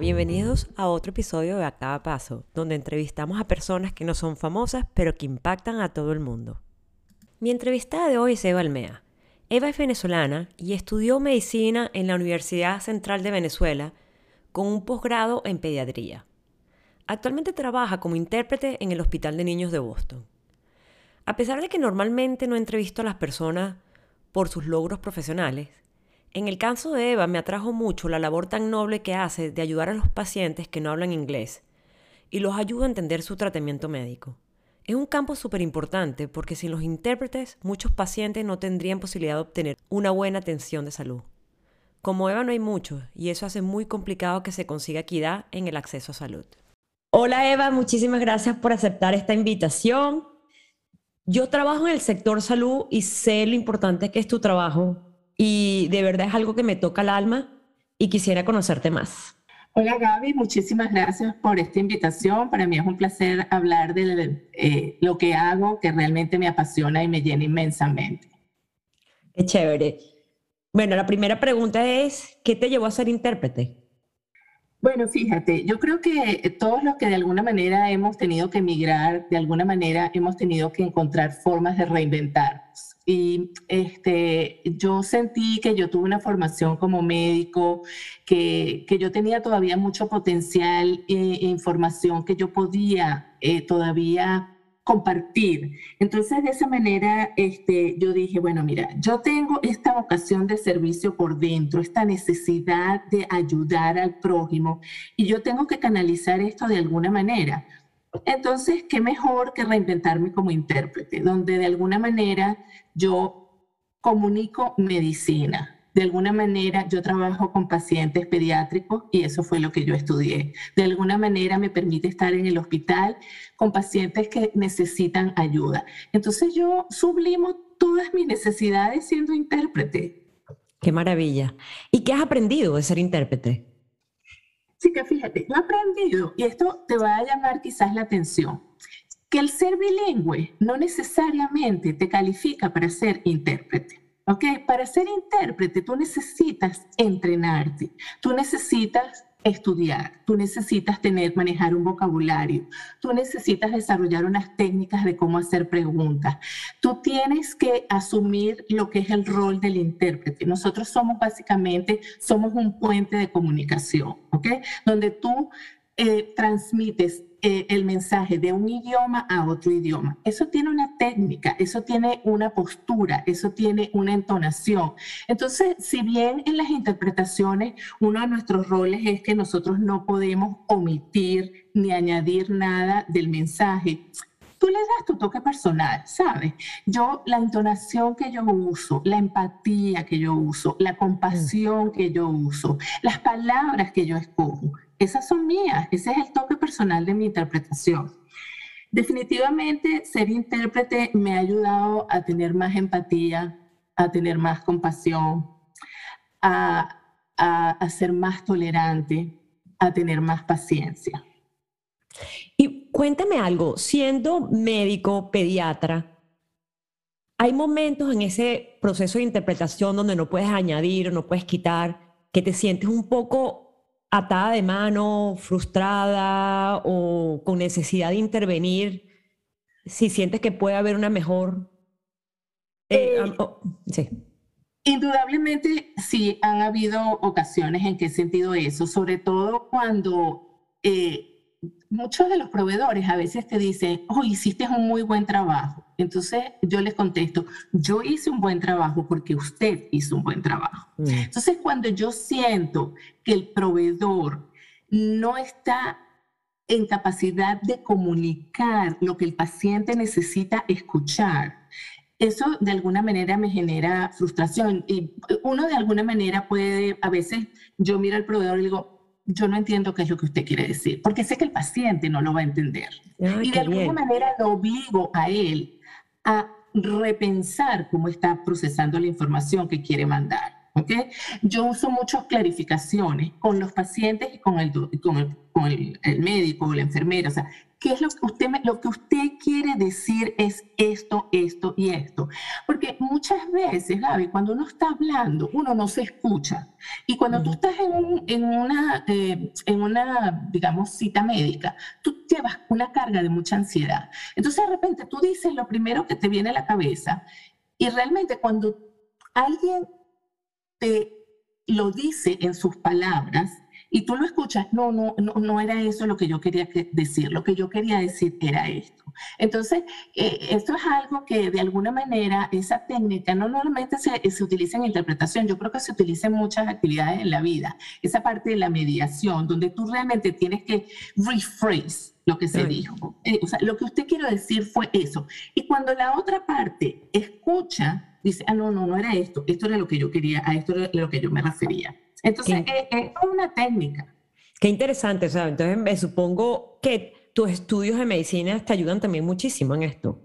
bienvenidos a otro episodio de A Cada Paso, donde entrevistamos a personas que no son famosas, pero que impactan a todo el mundo. Mi entrevistada de hoy es Eva Almea. Eva es venezolana y estudió medicina en la Universidad Central de Venezuela con un posgrado en pediatría. Actualmente trabaja como intérprete en el Hospital de Niños de Boston. A pesar de que normalmente no entrevisto a las personas por sus logros profesionales, en el caso de Eva me atrajo mucho la labor tan noble que hace de ayudar a los pacientes que no hablan inglés y los ayuda a entender su tratamiento médico. Es un campo súper importante porque sin los intérpretes muchos pacientes no tendrían posibilidad de obtener una buena atención de salud. Como Eva no hay muchos y eso hace muy complicado que se consiga equidad en el acceso a salud. Hola Eva, muchísimas gracias por aceptar esta invitación. Yo trabajo en el sector salud y sé lo importante que es tu trabajo y de verdad es algo que me toca el alma y quisiera conocerte más. Hola Gaby, muchísimas gracias por esta invitación. Para mí es un placer hablar de eh, lo que hago, que realmente me apasiona y me llena inmensamente. Qué chévere. Bueno, la primera pregunta es, ¿qué te llevó a ser intérprete? Bueno, fíjate, yo creo que todos los que de alguna manera hemos tenido que emigrar, de alguna manera hemos tenido que encontrar formas de reinventarnos. Y este, yo sentí que yo tuve una formación como médico, que, que yo tenía todavía mucho potencial e, información que yo podía eh, todavía compartir. Entonces, de esa manera, este, yo dije, bueno, mira, yo tengo esta vocación de servicio por dentro, esta necesidad de ayudar al prójimo, y yo tengo que canalizar esto de alguna manera. Entonces, ¿qué mejor que reinventarme como intérprete, donde de alguna manera yo comunico medicina. De alguna manera yo trabajo con pacientes pediátricos y eso fue lo que yo estudié. De alguna manera me permite estar en el hospital con pacientes que necesitan ayuda. Entonces yo sublimo todas mis necesidades siendo intérprete. Qué maravilla. ¿Y qué has aprendido de ser intérprete? Sí, que fíjate, yo he aprendido, y esto te va a llamar quizás la atención, que el ser bilingüe no necesariamente te califica para ser intérprete. ¿Ok? Para ser intérprete tú necesitas entrenarte, tú necesitas estudiar, tú necesitas tener, manejar un vocabulario, tú necesitas desarrollar unas técnicas de cómo hacer preguntas, tú tienes que asumir lo que es el rol del intérprete. Nosotros somos básicamente, somos un puente de comunicación, ¿ok? Donde tú eh, transmites eh, el mensaje de un idioma a otro idioma. Eso tiene una técnica, eso tiene una postura, eso tiene una entonación. Entonces, si bien en las interpretaciones uno de nuestros roles es que nosotros no podemos omitir ni añadir nada del mensaje, tú le das tu toque personal, ¿sabes? Yo, la entonación que yo uso, la empatía que yo uso, la compasión que yo uso, las palabras que yo escojo, esas son mías, ese es el toque personal de mi interpretación. Definitivamente ser intérprete me ha ayudado a tener más empatía, a tener más compasión, a, ser más tolerante, a tener más paciencia. Y cuéntame algo, siendo médico, pediatra, hay momentos en ese proceso de interpretación donde no puedes añadir, no puedes quitar, que te sientes un poco atada de mano, frustrada o con necesidad de intervenir, si sientes que puede haber una mejor... Eh, eh, oh, sí. Indudablemente sí han habido ocasiones en que he sentido eso, sobre todo cuando eh, muchos de los proveedores a veces te dicen, oh, hiciste un muy buen trabajo. Entonces yo les contesto, yo hice un buen trabajo porque usted hizo un buen trabajo. Mm. Entonces cuando yo siento que el proveedor no está en capacidad de comunicar lo que el paciente necesita escuchar, eso de alguna manera me genera frustración y uno de alguna manera puede, a veces yo miro al proveedor y digo, yo no entiendo qué es lo que usted quiere decir, porque sé que el paciente no lo va a entender. y de alguna manera lo obligo a él a repensar cómo está procesando la información que quiere mandar. ¿okay? Yo uso muchas clarificaciones con los pacientes y con el, con el, con el, médico o la enfermera. O sea, ¿qué es lo que, usted, lo que usted quiere decir es esto, esto y esto? Porque muchas veces, Gaby, cuando uno está hablando, uno no se escucha. Y cuando tú estás en, una, eh, en una, digamos, cita médica, tú llevas una carga de mucha ansiedad. Entonces, de repente, tú dices lo primero que te viene a la cabeza y realmente cuando alguien te lo dice en sus palabras, y tú lo escuchas, no, no, no, no era eso lo que yo quería decir, lo que yo quería decir era esto. Entonces, eh, esto es algo que de alguna manera, esa técnica no normalmente se, se, utiliza en interpretación, yo creo que se utiliza en muchas actividades en la vida, esa parte de la mediación, donde tú realmente tienes que rephrase lo que se dijo. Eh, o sea, lo que usted quiere decir fue eso. Y cuando la otra parte escucha, dice, ah, no, no, no era esto, esto era lo que yo quería, a esto era lo que yo me refería. Entonces, eh, es, una técnica. Qué interesante, o sea, entonces me supongo que tus estudios de medicina te ayudan también muchísimo en esto.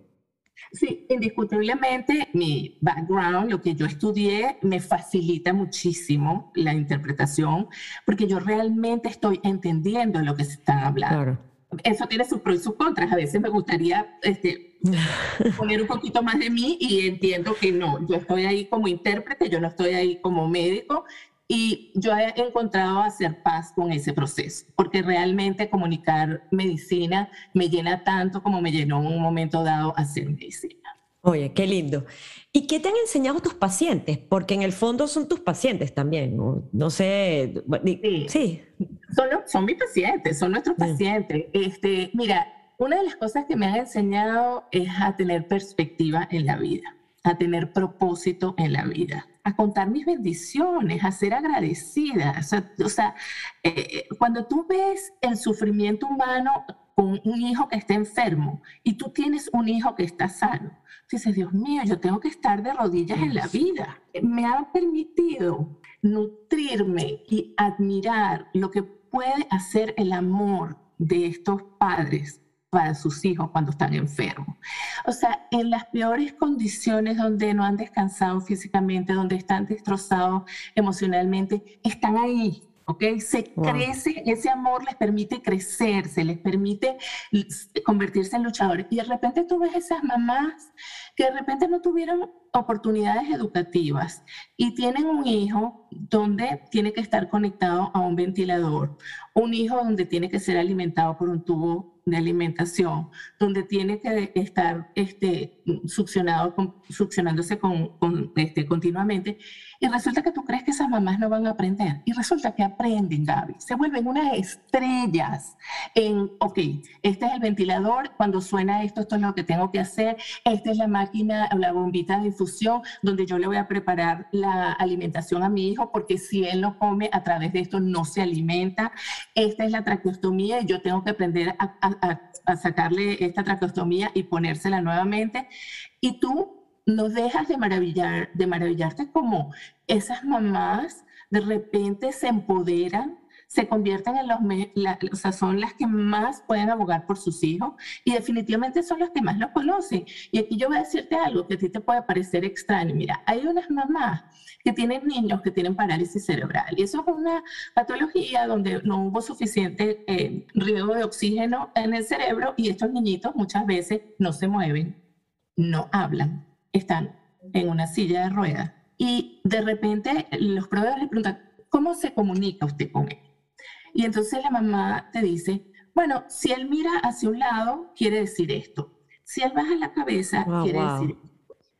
Sí, indiscutiblemente mi background, lo que yo estudié, me facilita muchísimo la interpretación porque yo realmente estoy entendiendo lo que se está hablando. Claro. Eso tiene sus pros y sus contras. A veces me gustaría este, poner un poquito más de mí y entiendo que no, yo estoy ahí como intérprete, yo no estoy ahí como médico y yo he encontrado hacer paz con ese proceso, porque realmente comunicar medicina me llena tanto como me llenó en un momento dado hacer medicina. Oye, qué lindo. ¿Y qué te han enseñado tus pacientes? Porque en el fondo son tus pacientes también, no, sé. Sí, Son, son mis pacientes, son nuestros pacientes. Este, mira, una de las cosas que me han enseñado es a tener perspectiva en la vida, a tener propósito en la vida a contar mis bendiciones, a ser agradecida. O sea, eh, cuando tú ves el sufrimiento humano con un hijo que está enfermo y tú tienes un hijo que está sano, dices, Dios mío, yo tengo que estar de rodillas en la vida. Me ha permitido nutrirme y admirar lo que puede hacer el amor de estos padres para sus hijos cuando están enfermos. O sea, en las peores condiciones donde no han descansado físicamente, donde están destrozados emocionalmente, están ahí. ¿ok? Se crece, ese amor les permite crecer, se les permite convertirse en luchadores. Y de repente tú ves esas mamás que de repente no tuvieron oportunidades educativas y tienen un hijo donde tiene que estar conectado a un ventilador, un hijo donde tiene que ser alimentado por un tubo de alimentación, donde tiene que estar este, succionado, succionándose con, este, continuamente, y resulta que tú crees que esas mamás no van a aprender, y resulta que aprenden, Gaby, se vuelven unas estrellas en, ok, este es el ventilador, cuando suena esto, esto es lo que tengo que hacer, esta es la máquina, la bombita de infusión, donde yo le voy a preparar la alimentación a mi hijo, porque si él no come a través de esto, no se alimenta, esta es la traqueostomía, y yo tengo que aprender a sacarle esta traqueostomía y ponérsela nuevamente. Y tú no dejas de, maravillar, de maravillarte como esas mamás de repente se empoderan se convierten en los, o sea, son las que más pueden abogar por sus hijos y definitivamente son las que más los conocen. Y aquí yo voy a decirte algo que a ti te puede parecer extraño. Mira, hay unas mamás que tienen niños que tienen parálisis cerebral y eso es una patología donde no hubo suficiente eh, riego de oxígeno en el cerebro y estos niñitos muchas veces no se mueven, no hablan, están en una silla de ruedas. Y de repente los proveedores le preguntan, ¿cómo se comunica usted con él? Y entonces la mamá te dice, bueno, si él mira hacia un lado, quiere decir esto. Si él baja la cabeza, ah, quiere decir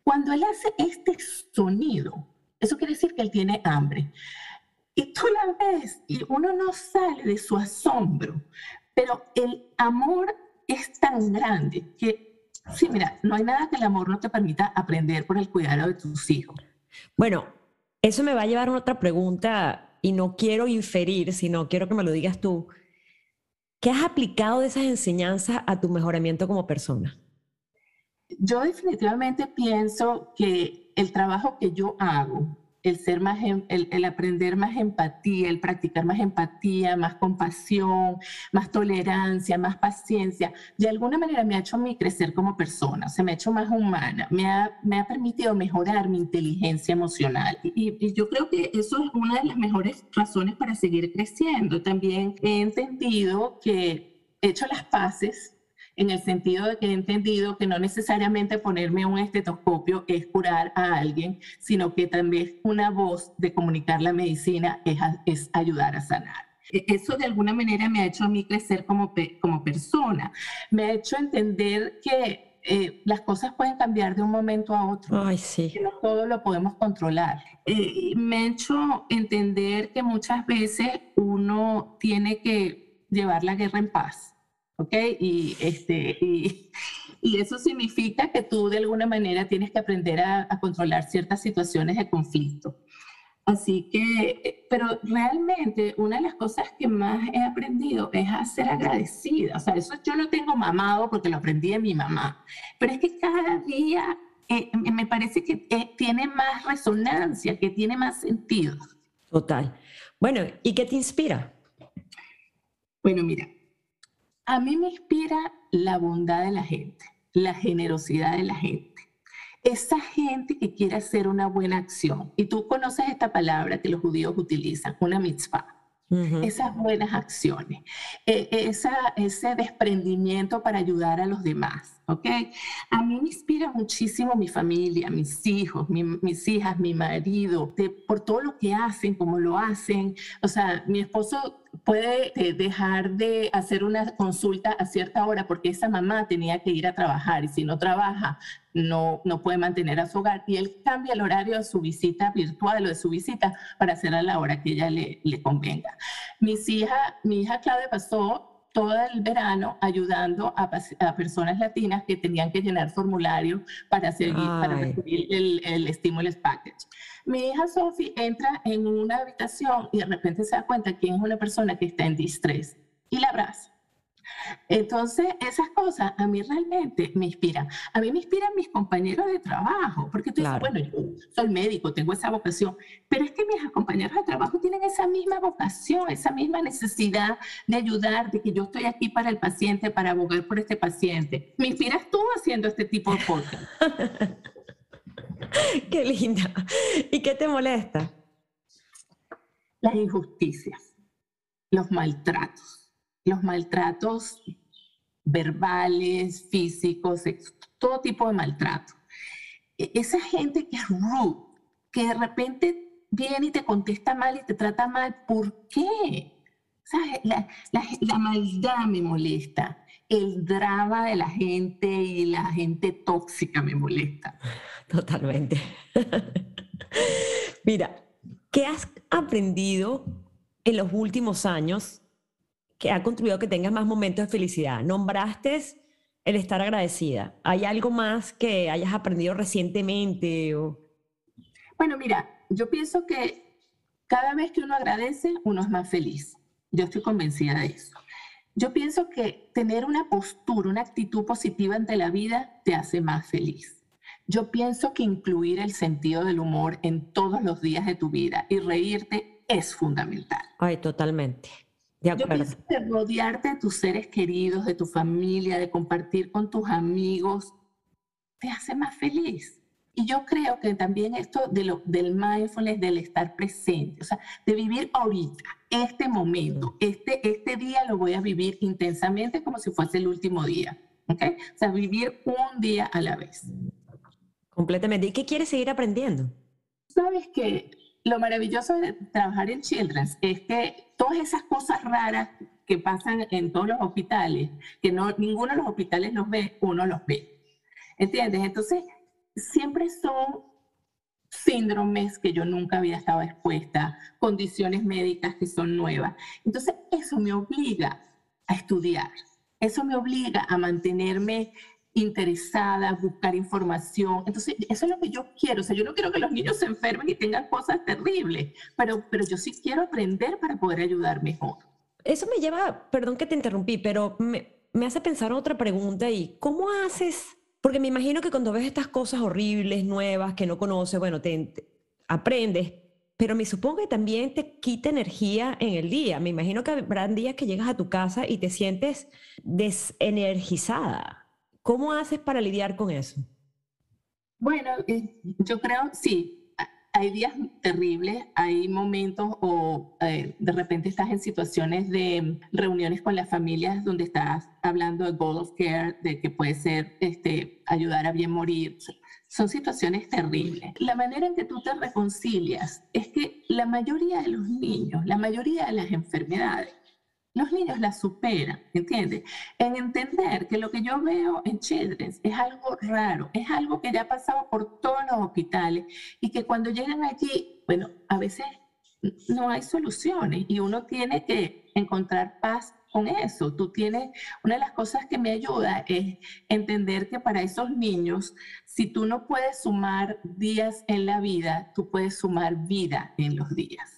Cuando él hace este sonido, eso quiere decir que él tiene hambre. Y tú la ves y uno no sale de su asombro, pero el amor es tan grande que, sí, mira, no hay nada que el amor no te permita aprender por el cuidado de tus hijos. Bueno, eso me va a llevar a otra pregunta y no quiero inferir, sino quiero que me lo digas tú, ¿qué has aplicado de esas enseñanzas a tu mejoramiento como persona? Yo definitivamente pienso que el trabajo que yo hago el ser más, em, el, aprender más empatía, el practicar más empatía, más compasión, más tolerancia, más paciencia, de alguna manera me ha hecho a crecer como persona, se me ha hecho más humana, me ha, me ha permitido mejorar mi inteligencia emocional. Y, y, yo creo que eso es una de las mejores razones para seguir creciendo. También he entendido que he hecho las paces en el sentido de que he entendido que no necesariamente ponerme un estetoscopio es curar a alguien, sino que también una voz de comunicar la medicina es, es ayudar a sanar. E, eso de alguna manera me ha hecho a mí crecer como, como persona, me ha hecho entender que eh, las cosas pueden cambiar de un momento a otro. Ay, sí. Que no todo lo podemos controlar. Eh, me ha hecho entender que muchas veces uno tiene que llevar la guerra en paz. ¿Ok? Y, este, y, y eso significa que tú de alguna manera tienes que aprender a, a controlar ciertas situaciones de conflicto. Así que, eh, pero realmente una de las cosas que más he aprendido es a ser agradecida. O sea, eso yo lo tengo mamado porque lo aprendí de mi mamá. Pero es que cada día eh, me parece que eh, tiene más resonancia, que tiene más sentido. Total. Bueno, ¿y qué te inspira? Bueno, mira, a mí me inspira la bondad de la gente, la generosidad de la gente. Esa gente que quiere hacer una buena acción, y tú conoces esta palabra que los judíos utilizan, una mitzvah, esas buenas acciones, e, esa, ese desprendimiento para ayudar a los demás, ¿ok? A mí me inspira muchísimo mi familia, mis hijos, mis hijas, mi marido, por todo lo que hacen, cómo lo hacen. O sea, mi esposo puede eh, dejar de hacer una consulta a cierta hora porque esa mamá tenía que ir a trabajar y si no trabaja no, no puede mantener a su hogar y él cambia el horario de su visita virtual o de su visita para hacer a la hora que ella le, le convenga. Mis hija, mi hija Claudia pasó todo el verano ayudando a, a, personas latinas que tenían que llenar formularios para, seguir, para recibir el, el stimulus package. Mi hija Sophie entra en una habitación y de repente se da cuenta que es una persona que está en distrés y la abraza. Entonces, esas cosas a mí realmente me inspiran. A mí me inspiran mis compañeros de trabajo, porque tú dices, bueno, yo soy médico, tengo esa vocación, pero es que mis compañeros de trabajo tienen esa misma vocación, esa misma necesidad de ayudar, de que yo estoy aquí para el paciente, para abogar por este paciente. Me inspiras tú haciendo este tipo de cosas. Qué linda. ¿Y qué te molesta? Las injusticias, los maltratos los maltratos verbales, físicos, todo tipo de maltrato. E, esa gente que es rude, que de repente viene y te contesta mal y te trata mal, ¿por qué? La, la, maldad me molesta, el drama de la gente y la gente tóxica me molesta. Totalmente. Mira, ¿qué has aprendido en los últimos años que ha contribuido a que tengas más momentos de felicidad? Nombraste el estar agradecida. ¿Hay algo más que hayas aprendido recientemente? O... Bueno, mira, yo pienso que cada vez que uno agradece, uno es más feliz. Yo estoy convencida de eso. Yo pienso que tener una postura, una actitud positiva ante la vida te hace más feliz. Yo pienso que incluir el sentido del humor en todos los días de tu vida y reírte es fundamental. Ay, totalmente. Yo pienso que rodearte de tus seres queridos, de tu familia, de compartir con tus amigos, te hace más feliz. Y yo creo que también esto de lo, del mindfulness, del estar presente, o sea, de vivir ahorita, este momento, este, este día lo voy a vivir intensamente como si fuese el último día. ¿ok? O sea, vivir un día a la vez. Completamente. ¿Y qué quieres seguir aprendiendo? Sabes que lo maravilloso de trabajar en Children's es que todas esas cosas raras que pasan en todos los hospitales, que no, ninguno de los hospitales los ve, uno los ve. ¿Entiendes? Entonces, siempre son síndromes que yo nunca había estado expuesta, condiciones médicas que son nuevas. Entonces, eso me obliga a estudiar, eso me obliga a mantenerme interesada, buscar información. Entonces, eso es lo que yo quiero. O sea, yo no quiero que los niños se enfermen y tengan cosas terribles, pero, pero yo sí quiero aprender para poder ayudar mejor. Eso me lleva, perdón que te interrumpí, pero me, me hace pensar otra pregunta y ¿cómo haces? Porque me imagino que cuando ves estas cosas horribles, nuevas, que no conoces, bueno, te, te aprendes, pero me supongo que también te quita energía en el día. Me imagino que habrán días que llegas a tu casa y te sientes desenergizada. ¿Cómo haces para lidiar con eso? Bueno, eh, yo creo, sí, hay días terribles, hay momentos o eh, de repente estás en situaciones de reuniones con las familias donde estás hablando de goal of care, de que puede ser este, ayudar a bien morir. Son situaciones terribles. La manera en que tú te reconcilias es que la mayoría de los niños, la mayoría de las enfermedades, los niños la superan, ¿entiendes? En entender que lo que yo veo en Children's es algo raro, es algo que ya ha pasado por todos los hospitales y que cuando llegan allí, bueno, a veces no hay soluciones y uno tiene que encontrar paz con eso. Tú tienes, una de las cosas que me ayuda es entender que para esos niños, si tú no puedes sumar días en la vida, tú puedes sumar vida en los días.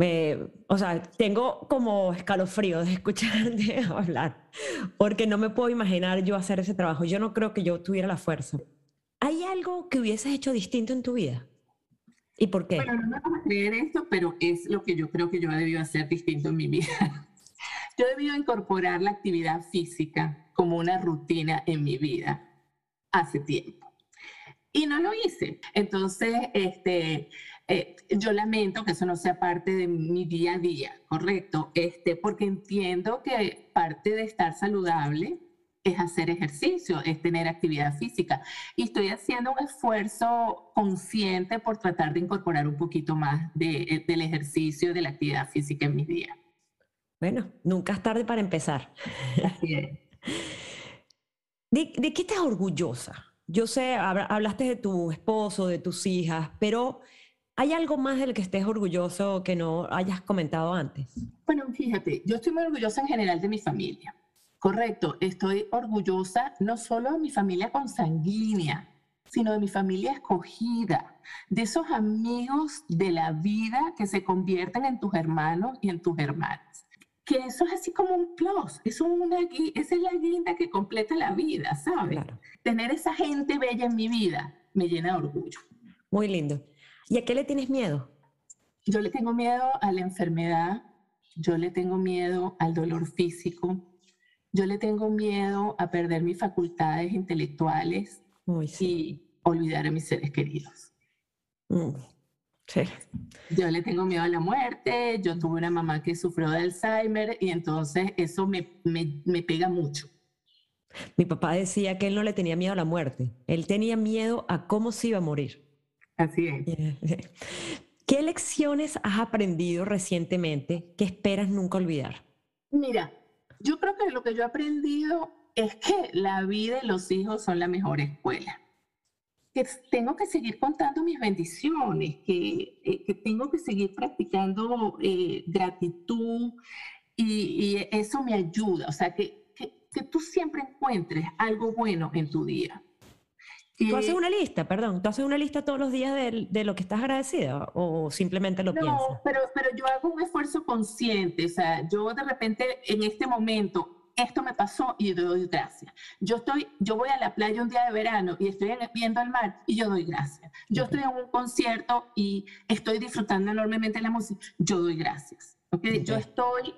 Me, o sea, tengo como escalofrío de escucharte hablar, porque no me puedo imaginar yo hacer ese trabajo. Yo no creo que yo tuviera la fuerza. ¿Hay algo que hubieses hecho distinto en tu vida? ¿Y por qué? Bueno, no me a creer esto, pero es lo que yo creo que yo he debido hacer distinto en mi vida. Yo he debido incorporar la actividad física como una rutina en mi vida hace tiempo. Y no lo hice. Entonces, este, eh, yo lamento que eso no sea parte de mi día a día, ¿correcto? Este, porque entiendo que parte de estar saludable es hacer ejercicio, es tener actividad física. Y estoy haciendo un esfuerzo consciente por tratar de incorporar un poquito más de, eh, del ejercicio, de la actividad física en mis días. Bueno, nunca es tarde para empezar. Así es. ¿De, ¿De, qué estás orgullosa? Yo sé, hablaste de tu esposo, de tus hijas, pero ¿Hay algo más del que estés orgulloso que no hayas comentado antes? Bueno, fíjate, yo estoy muy orgullosa en general de mi familia. Correcto, estoy orgullosa no solo de mi familia consanguínea, sino de mi familia escogida, de esos amigos de la vida que se convierten en tus hermanos y en tus hermanas. Que eso es así como un plus, es una, esa es la guinda que completa la vida, ¿sabes? Tener esa gente bella en mi vida me llena de orgullo. Muy lindo. ¿Y a qué le tienes miedo? Yo le tengo miedo a la enfermedad, yo le tengo miedo al dolor físico, yo le tengo miedo a perder mis facultades intelectuales y olvidar a mis seres queridos. Mm, sí. Yo le tengo miedo a la muerte, yo tuve una mamá que sufrió de Alzheimer y entonces eso me, me, me pega mucho. Mi papá decía que él no le tenía miedo a la muerte, él tenía miedo a cómo se iba a morir. Así es. ¿Qué lecciones has aprendido recientemente que esperas nunca olvidar? Mira, yo creo que lo que yo he aprendido es que la vida y los hijos son la mejor escuela. Que tengo que seguir contando mis bendiciones, que, eh, que tengo que seguir practicando eh, gratitud y, y, eso me ayuda. O sea, que, que, que tú siempre encuentres algo bueno en tu día. ¿Tú haces una lista, perdón? ¿Tú haces una lista todos los días de, de lo que estás agradecida o simplemente lo piensas? No, pero, pero yo hago un esfuerzo consciente. O sea, yo de repente en este momento, esto me pasó y yo doy gracias. Yo, estoy, yo voy a la playa un día de verano y estoy viendo el mar y yo doy gracias. Yo estoy en un concierto y estoy disfrutando enormemente la música. Yo doy gracias. ¿okay? Yo estoy...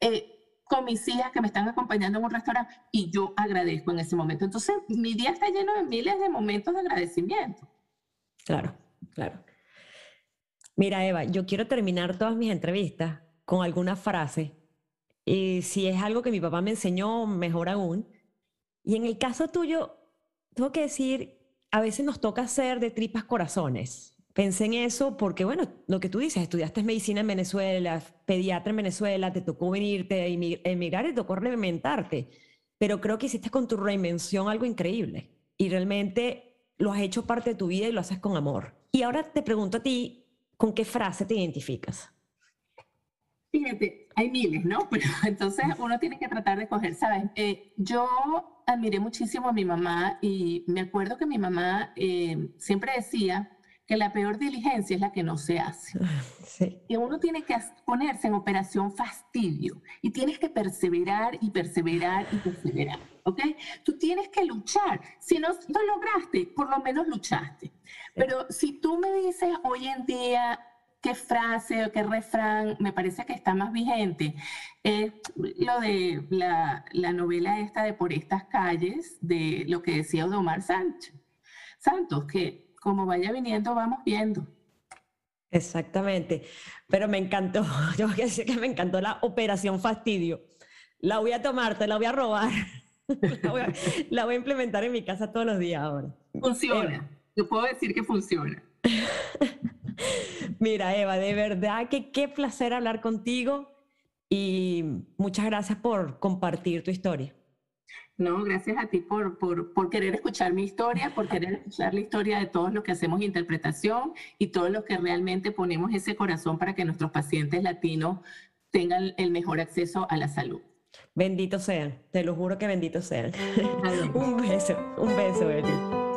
Eh, con mis hijas que me están acompañando en un restaurante y yo agradezco en ese momento. Entonces, mi día está lleno de miles de momentos de agradecimiento. Claro, claro. Mira, Eva, yo quiero terminar todas mis entrevistas con alguna frase. Y si es algo que mi papá me enseñó, mejor aún. Y en el caso tuyo, tengo que decir, a veces nos toca hacer de tripas corazones. Pensé en eso porque, bueno, lo que tú dices, estudiaste medicina en Venezuela, pediatra en Venezuela, te tocó venirte emigrar y te tocó reinventarte, pero creo que hiciste con tu reinvención algo increíble y realmente lo has hecho parte de tu vida y lo haces con amor. Y ahora te pregunto a ti, ¿con qué frase te identificas? Fíjate, hay miles, ¿no? Pero entonces uno tiene que tratar de coger, ¿sabes? Eh, yo admiré muchísimo a mi mamá y me acuerdo que mi mamá eh, siempre decía, que la peor diligencia es la que no se hace. Sí. Y uno tiene que ponerse en operación fastidio y tienes que perseverar y perseverar y perseverar, ¿ok? Tú tienes que luchar. Si no lo lograste, por lo menos luchaste. Pero si tú me dices hoy en día qué frase o qué refrán me parece que está más vigente, es lo de la, la novela esta de Por estas calles, de lo que decía Odomar Sánchez. Santos, que como vaya viniendo, vamos viendo. Exactamente. Pero me encantó, yo voy a decir que me encantó la operación fastidio. La voy a tomar, te la voy a robar. la, voy a, implementar en mi casa todos los días ahora. Funciona. Eh, yo puedo decir que funciona. Mira, Eva, de verdad que qué placer hablar contigo y muchas gracias por compartir tu historia. No, gracias a ti por, por, por, querer escuchar mi historia, por querer escuchar la historia de todos los que hacemos interpretación y todos los que realmente ponemos ese corazón para que nuestros pacientes latinos tengan el mejor acceso a la salud. Benditos sean, te lo juro que benditos sean. un beso, un beso, Eli.